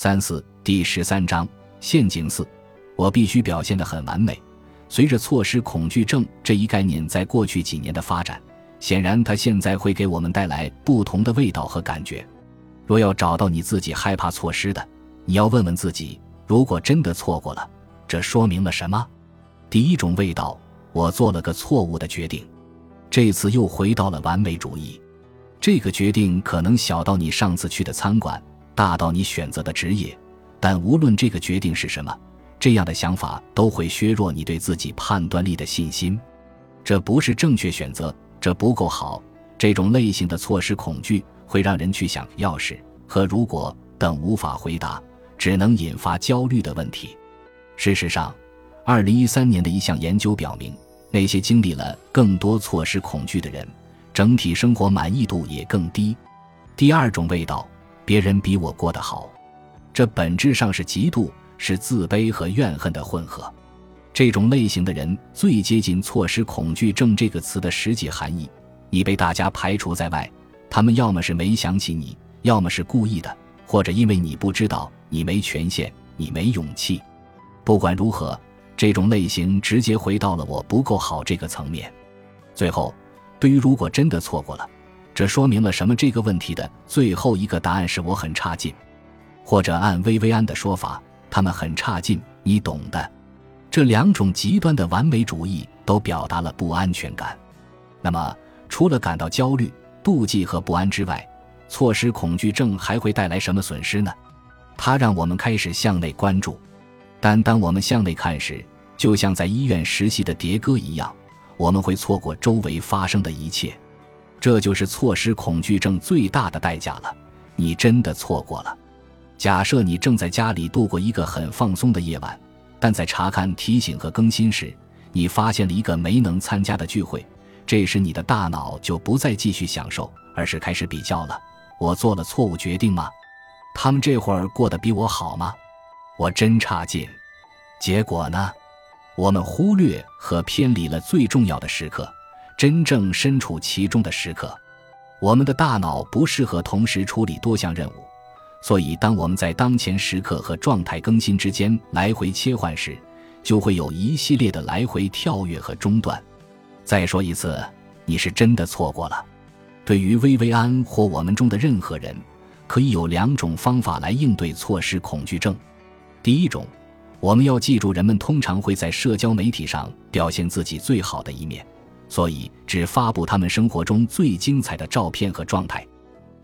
三四第十三章陷阱四，我必须表现得很完美。随着错失恐惧症这一概念在过去几年的发展，显然它现在会给我们带来不同的味道和感觉。若要找到你自己害怕错失的，你要问问自己：如果真的错过了，这说明了什么？第一种味道，我做了个错误的决定。这次又回到了完美主义。这个决定可能小到你上次去的餐馆，大到你选择的职业，但无论这个决定是什么，这样的想法都会削弱你对自己判断力的信心。这不是正确选择，这不够好。这种类型的错失恐惧会让人去想要是和如果等无法回答，只能引发焦虑的问题。事实上，二零一三年的一项研究表明，那些经历了更多错失恐惧的人。整体生活满意度也更低。第二种味道，别人比我过得好，这本质上是嫉妒，是自卑和怨恨的混合。这种类型的人最接近“错失恐惧症”这个词的实际含义。你被大家排除在外，他们要么是没想起你，要么是故意的，或者因为你不知道，你没权限，你没勇气。不管如何，这种类型直接回到了“我不够好”这个层面。最后。对于如果真的错过了，这说明了什么？这个问题的最后一个答案是我很差劲，或者按薇薇安的说法，他们很差劲，你懂的。这两种极端的完美主义都表达了不安全感。那么，除了感到焦虑、妒忌和不安之外，错失恐惧症还会带来什么损失呢？它让我们开始向内关注，但当我们向内看时，就像在医院实习的迭戈一样。我们会错过周围发生的一切，这就是错失恐惧症最大的代价了。你真的错过了。假设你正在家里度过一个很放松的夜晚，但在查看提醒和更新时，你发现了一个没能参加的聚会。这时你的大脑就不再继续享受，而是开始比较了。我做了错误决定吗？他们这会儿过得比我好吗？我真差劲。结果呢？我们忽略和偏离了最重要的时刻，真正身处其中的时刻。我们的大脑不适合同时处理多项任务，所以当我们在当前时刻和状态更新之间来回切换时，就会有一系列的来回跳跃和中断。再说一次，你是真的错过了。对于薇薇安或我们中的任何人，可以有两种方法来应对错失恐惧症。第一种。我们要记住，人们通常会在社交媒体上表现自己最好的一面，所以只发布他们生活中最精彩的照片和状态。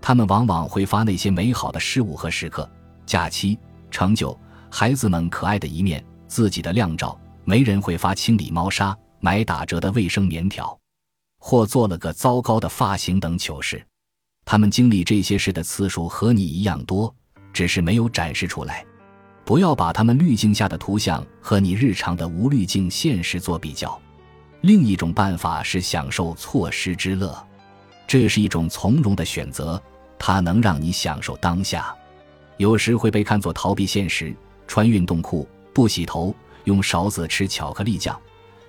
他们往往会发那些美好的事物和时刻：假期、成就、孩子们可爱的一面、自己的靓照。没人会发清理猫砂、买打折的卫生棉条，或做了个糟糕的发型等糗事。他们经历这些事的次数和你一样多，只是没有展示出来。不要把他们滤镜下的图像和你日常的无滤镜现实做比较。另一种办法是享受错失之乐，这是一种从容的选择，它能让你享受当下。有时会被看作逃避现实，穿运动裤、不洗头、用勺子吃巧克力酱，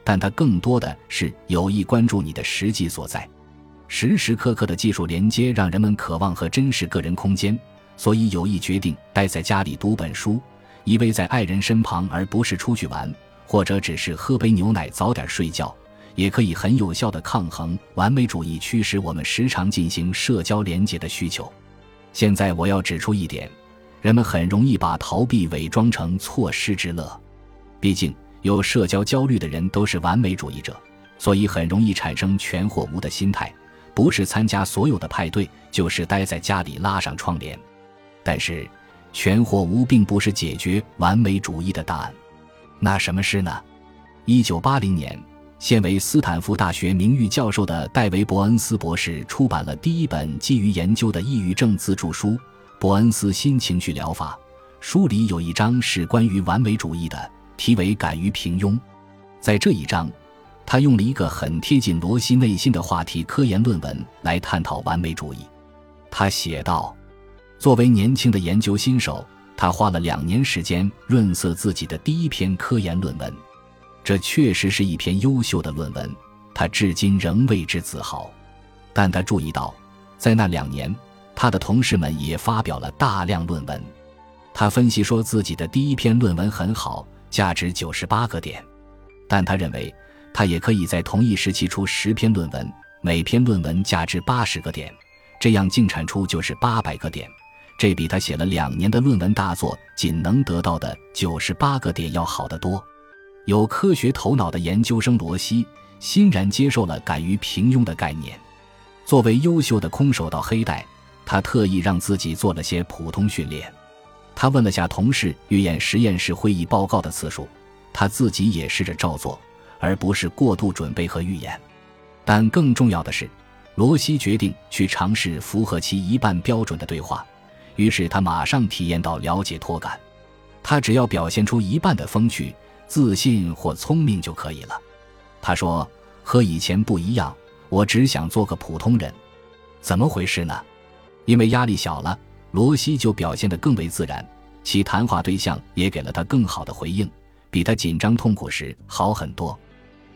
但它更多的是有意关注你的实际所在。时时刻刻的技术连接让人们渴望和真实个人空间，所以有意决定待在家里读本书。依偎在爱人身旁，而不是出去玩，或者只是喝杯牛奶、早点睡觉，也可以很有效的抗衡完美主义驱使我们时常进行社交连接的需求。现在我要指出一点：人们很容易把逃避伪装成错失之乐。毕竟，有社交焦虑的人都是完美主义者，所以很容易产生全或无的心态，不是参加所有的派对，就是待在家里拉上窗帘。但是。全或无并不是解决完美主义的答案，那什么是呢？一九八零年，现为斯坦福大学名誉教授的戴维·伯恩斯博士出版了第一本基于研究的抑郁症自助书《伯恩斯新情绪疗法》。书里有一章是关于完美主义的，题为“敢于平庸”。在这一章，他用了一个很贴近罗西内心的话题——科研论文来探讨完美主义。他写道。作为年轻的研究新手，他花了两年时间润色自己的第一篇科研论文。这确实是一篇优秀的论文，他至今仍为之自豪。但他注意到，在那两年，他的同事们也发表了大量论文。他分析说自己的第一篇论文很好，价值九十八个点，但他认为他也可以在同一时期出十篇论文，每篇论文价值八十个点，这样净产出就是八百个点，这比他写了两年的论文大作仅能得到的九十八个点要好得多。有科学头脑的研究生罗西欣然接受了敢于平庸的概念。作为优秀的空手道黑带，他特意让自己做了些普通训练。他问了下同事预演实验室会议报告的次数，他自己也试着照做，而不是过度准备和预演。但更重要的是，罗西决定去尝试符合其一半标准的对话。于是他马上体验到了解脱感。他只要表现出一半的风趣。自信或聪明就可以了，他说：“和以前不一样，我只想做个普通人。怎么回事呢？因为压力小了，罗西就表现得更为自然，其谈话对象也给了他更好的回应，比他紧张痛苦时好很多。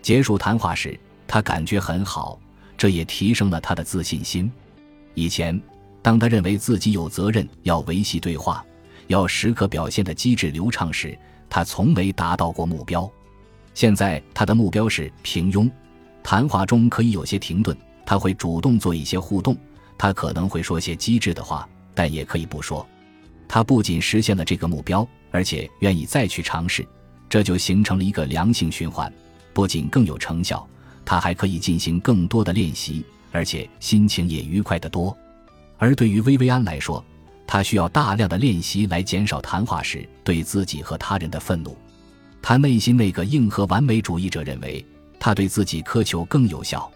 结束谈话时，他感觉很好，这也提升了他的自信心。以前，当他认为自己有责任要维系对话，要时刻表现的机智流畅时，他从没达到过目标，现在他的目标是平庸。谈话中可以有些停顿，他会主动做一些互动，他可能会说些机智的话，但也可以不说。他不仅实现了这个目标，而且愿意再去尝试，这就形成了一个良性循环。不仅更有成效，他还可以进行更多的练习，而且心情也愉快得多。而对于薇薇安来说，他需要大量的练习来减少谈话时对自己和他人的愤怒。他内心那个硬核完美主义者认为，他对自己苛求更有效，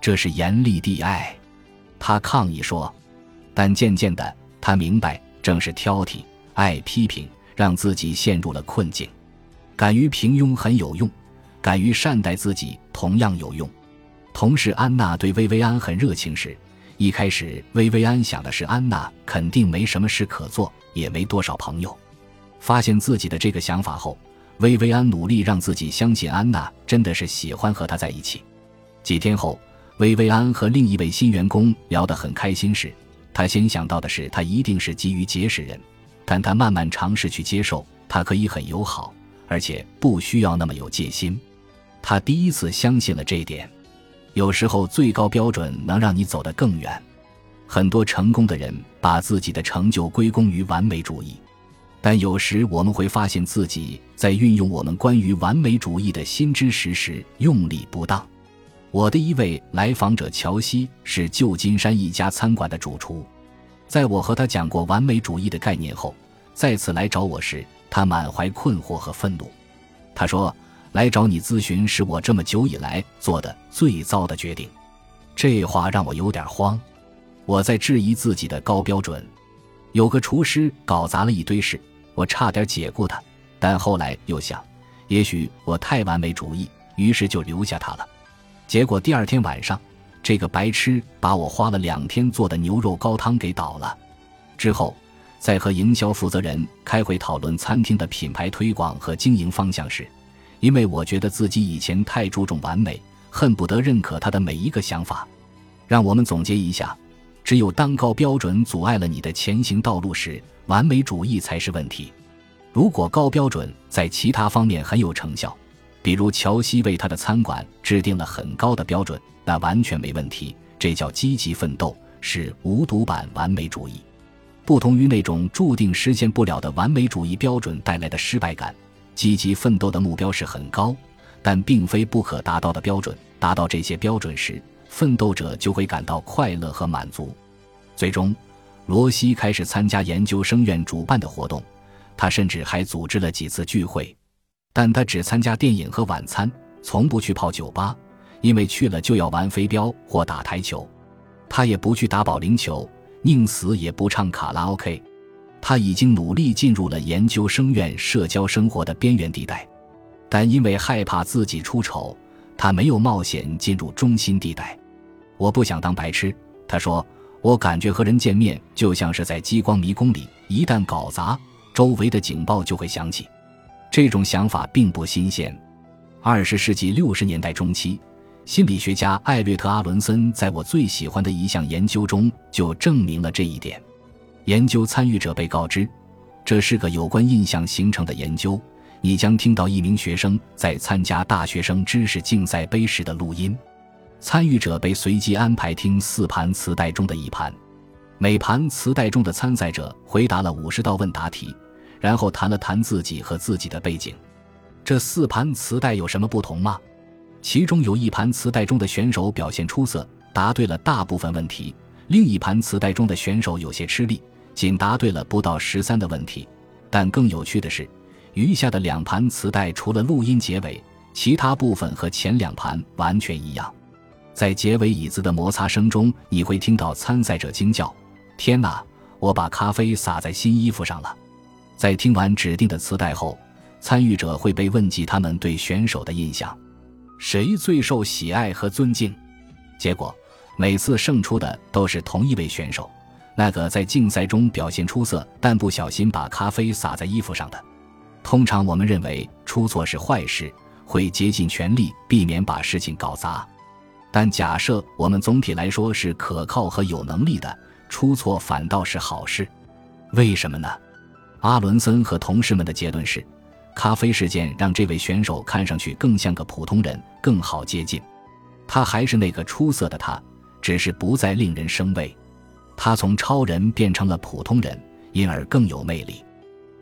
这是严厉地爱。他抗议说，但渐渐的，他明白，正是挑剔、爱批评，让自己陷入了困境。敢于平庸很有用，敢于善待自己同样有用。同事安娜对薇薇安很热情时。一开始，薇薇安想的是安娜肯定没什么事可做，也没多少朋友。发现自己的这个想法后，薇薇安努力让自己相信安娜真的是喜欢和他在一起。几天后，薇薇安和另一位新员工聊得很开心时，他先想到的是他一定是急于结识人，但他慢慢尝试去接受，他可以很友好，而且不需要那么有戒心。他第一次相信了这一点。有时候，最高标准能让你走得更远。很多成功的人把自己的成就归功于完美主义，但有时我们会发现自己在运用我们关于完美主义的新知识时用力不当。我的一位来访者乔西是旧金山一家餐馆的主厨，在我和他讲过完美主义的概念后，再次来找我时，他满怀困惑和愤怒。他说。来找你咨询是我这么久以来做的最糟的决定，这话让我有点慌。我在质疑自己的高标准。有个厨师搞砸了一堆事，我差点解雇他，但后来又想，也许我太完美主义，于是就留下他了。结果第二天晚上，这个白痴把我花了两天做的牛肉高汤给倒了。之后，在和营销负责人开会讨论餐厅的品牌推广和经营方向时，因为我觉得自己以前太注重完美，恨不得认可他的每一个想法。让我们总结一下：只有当高标准阻碍了你的前行道路时，完美主义才是问题。如果高标准在其他方面很有成效，比如乔西为他的餐馆制定了很高的标准，那完全没问题。这叫积极奋斗，是无毒版完美主义。不同于那种注定实现不了的完美主义标准带来的失败感。积极奋斗的目标是很高，但并非不可达到的标准。达到这些标准时，奋斗者就会感到快乐和满足。最终，罗西开始参加研究生院主办的活动，他甚至还组织了几次聚会。但他只参加电影和晚餐，从不去泡酒吧，因为去了就要玩飞镖或打台球。他也不去打保龄球，宁死也不唱卡拉 OK。他已经努力进入了研究生院社交生活的边缘地带，但因为害怕自己出丑，他没有冒险进入中心地带。我不想当白痴，他说。我感觉和人见面就像是在激光迷宫里，一旦搞砸，周围的警报就会响起。这种想法并不新鲜。二十世纪六十年代中期，心理学家艾略特·阿伦森在我最喜欢的一项研究中就证明了这一点。研究参与者被告知，这是个有关印象形成的研究。你将听到一名学生在参加大学生知识竞赛杯时的录音。参与者被随机安排听四盘磁带中的一盘，每盘磁带中的参赛者回答了五十道问答题，然后谈了谈自己和自己的背景。这四盘磁带有什么不同吗？其中有一盘磁带中的选手表现出色，答对了大部分问题；另一盘磁带中的选手有些吃力，仅答对了不到十三的问题。但更有趣的是。余下的两盘磁带除了录音结尾，其他部分和前两盘完全一样。在结尾椅子的摩擦声中，你会听到参赛者惊叫：“天哪！我把咖啡洒在新衣服上了！”在听完指定的磁带后，参与者会被问及他们对选手的印象，谁最受喜爱和尊敬。结果，每次胜出的都是同一位选手，那个在竞赛中表现出色但不小心把咖啡洒在衣服上的。通常我们认为出错是坏事，会竭尽全力避免把事情搞砸。但假设我们总体来说是可靠和有能力的，出错反倒是好事。为什么呢？阿伦森和同事们的结论是：咖啡事件让这位选手看上去更像个普通人，更好接近。他还是那个出色的他，只是不再令人生畏。他从超人变成了普通人，因而更有魅力。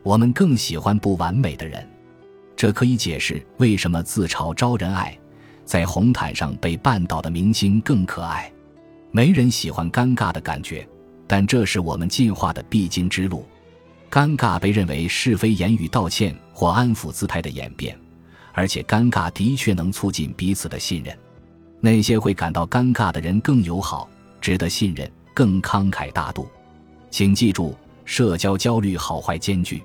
我们更喜欢不完美的人，这可以解释为什么自嘲招人爱，在红毯上被绊倒的明星更可爱。没人喜欢尴尬的感觉，但这是我们进化的必经之路。尴尬被认为是非言语道歉或安抚姿态的演变，而且尴尬的确能促进彼此的信任。那些会感到尴尬的人更友好，值得信任，更慷慨大度。请记住，社交焦虑好坏兼具。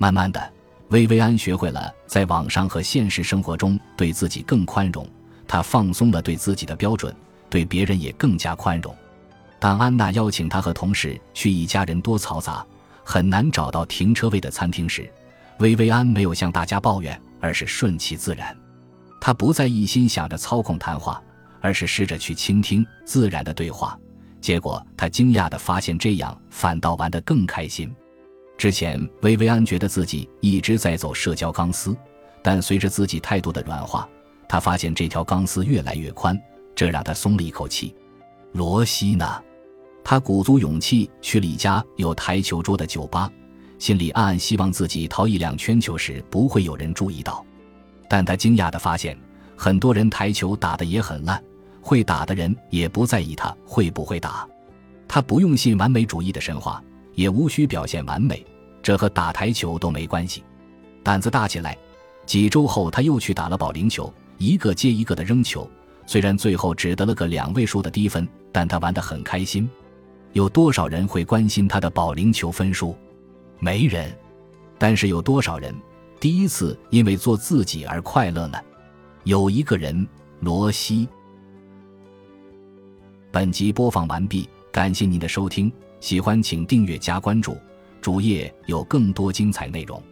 慢慢的，薇薇安学会了在网上和现实生活中对自己更宽容。她放松了对自己的标准，对别人也更加宽容。当安娜邀请她和同事去一家人多嘈杂、很难找到停车位的餐厅时，薇薇安没有向大家抱怨，而是顺其自然。她不再一心想着操控谈话，而是试着去倾听自然的对话。结果，她惊讶地发现，这样反倒玩得更开心。之前，薇薇安觉得自己一直在走社交钢丝，但随着自己态度的软化，她发现这条钢丝越来越宽，这让她松了一口气。罗西呢？他鼓足勇气去了一家有台球桌的酒吧，心里暗暗希望自己掏一两圈球时不会有人注意到。但他惊讶地发现，很多人台球打得也很烂，会打的人也不在意他会不会打。他不用信完美主义的神话。也无需表现完美，这和打台球都没关系。胆子大起来。几周后，他又去打了保龄球，一个接一个的扔球。虽然最后只得了个两位数的低分，但他玩得很开心。有多少人会关心他的保龄球分数？没人。但是有多少人第一次因为做自己而快乐呢？有一个人，罗西。本集播放完毕，感谢您的收听。喜欢请订阅加关注，主页有更多精彩内容。